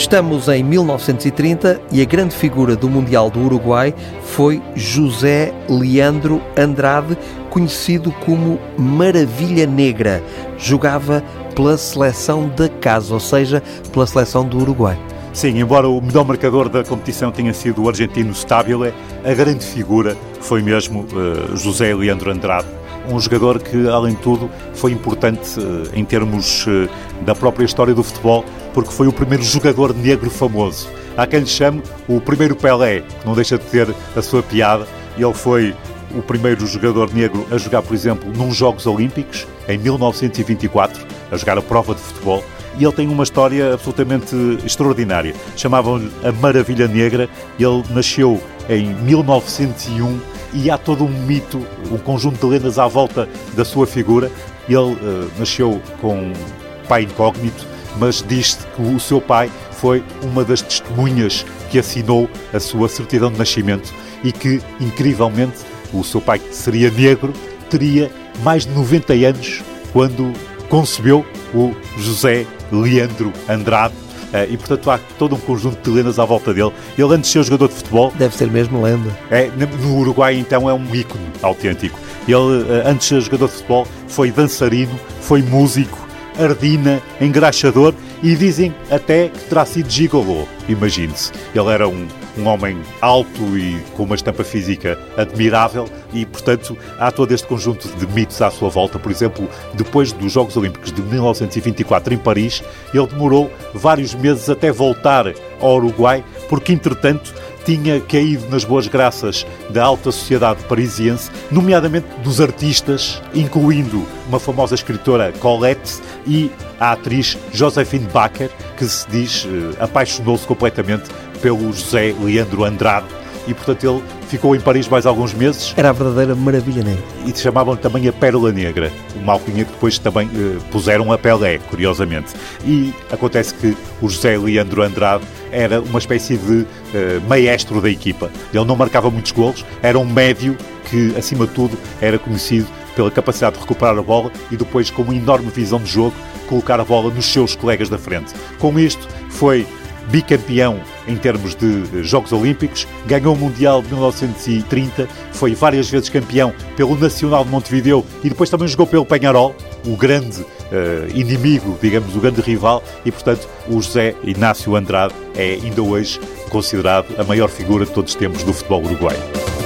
Estamos em 1930 e a grande figura do Mundial do Uruguai foi José Leandro Andrade, conhecido como Maravilha Negra. Jogava pela seleção da casa, ou seja, pela seleção do Uruguai. Sim, embora o melhor marcador da competição tenha sido o argentino Stabile, a grande figura foi mesmo uh, José Leandro Andrade. Um jogador que, além de tudo, foi importante uh, em termos uh, da própria história do futebol, porque foi o primeiro jogador negro famoso. Há quem lhe chame o primeiro Pelé, que não deixa de ter a sua piada. Ele foi o primeiro jogador negro a jogar, por exemplo, num Jogos Olímpicos, em 1924, a jogar a prova de futebol. E ele tem uma história absolutamente extraordinária. Chamavam-lhe a Maravilha Negra. Ele nasceu em 1901 e há todo um mito, um conjunto de lendas à volta da sua figura. Ele uh, nasceu com pai incógnito, mas diz-se que o seu pai foi uma das testemunhas que assinou a sua certidão de nascimento e que, incrivelmente, o seu pai, que seria negro, teria mais de 90 anos quando concebeu o José Leandro Andrade. Eh, e, portanto, há todo um conjunto de lendas à volta dele. Ele, antes de ser jogador de futebol... Deve ser mesmo lenda. É, no Uruguai, então, é um ícone autêntico. Ele, eh, antes de ser jogador de futebol, foi dançarino, foi músico, ardina, engraxador e dizem até que terá sido gigolô, imagine-se. Ele era um, um homem alto e com uma estampa física admirável e, portanto, há todo este conjunto de mitos à sua volta. Por exemplo, depois dos Jogos Olímpicos de 1924 em Paris, ele demorou vários meses até voltar ao Uruguai, porque, entretanto, tinha caído nas boas graças da alta sociedade parisiense, nomeadamente dos artistas, incluindo uma famosa escritora Colette e a atriz Josephine Baker, que se diz eh, apaixonou-se completamente pelo José Leandro Andrade e, portanto, ele ficou em Paris mais alguns meses. Era a verdadeira maravilha negra. E chamavam também a Pérola Negra, uma alcunha que depois também eh, puseram a Pelé, curiosamente. E acontece que o José Leandro Andrade era uma espécie de eh, maestro da equipa. Ele não marcava muitos golos, era um médio que, acima de tudo, era conhecido pela capacidade de recuperar a bola e depois, com uma enorme visão de jogo, colocar a bola nos seus colegas da frente. Com isto, foi bicampeão em termos de Jogos Olímpicos, ganhou o Mundial de 1930, foi várias vezes campeão pelo Nacional de Montevideo e depois também jogou pelo Penharol, o grande uh, inimigo, digamos, o grande rival, e portanto o José Inácio Andrade é ainda hoje considerado a maior figura de todos os tempos do futebol uruguaio.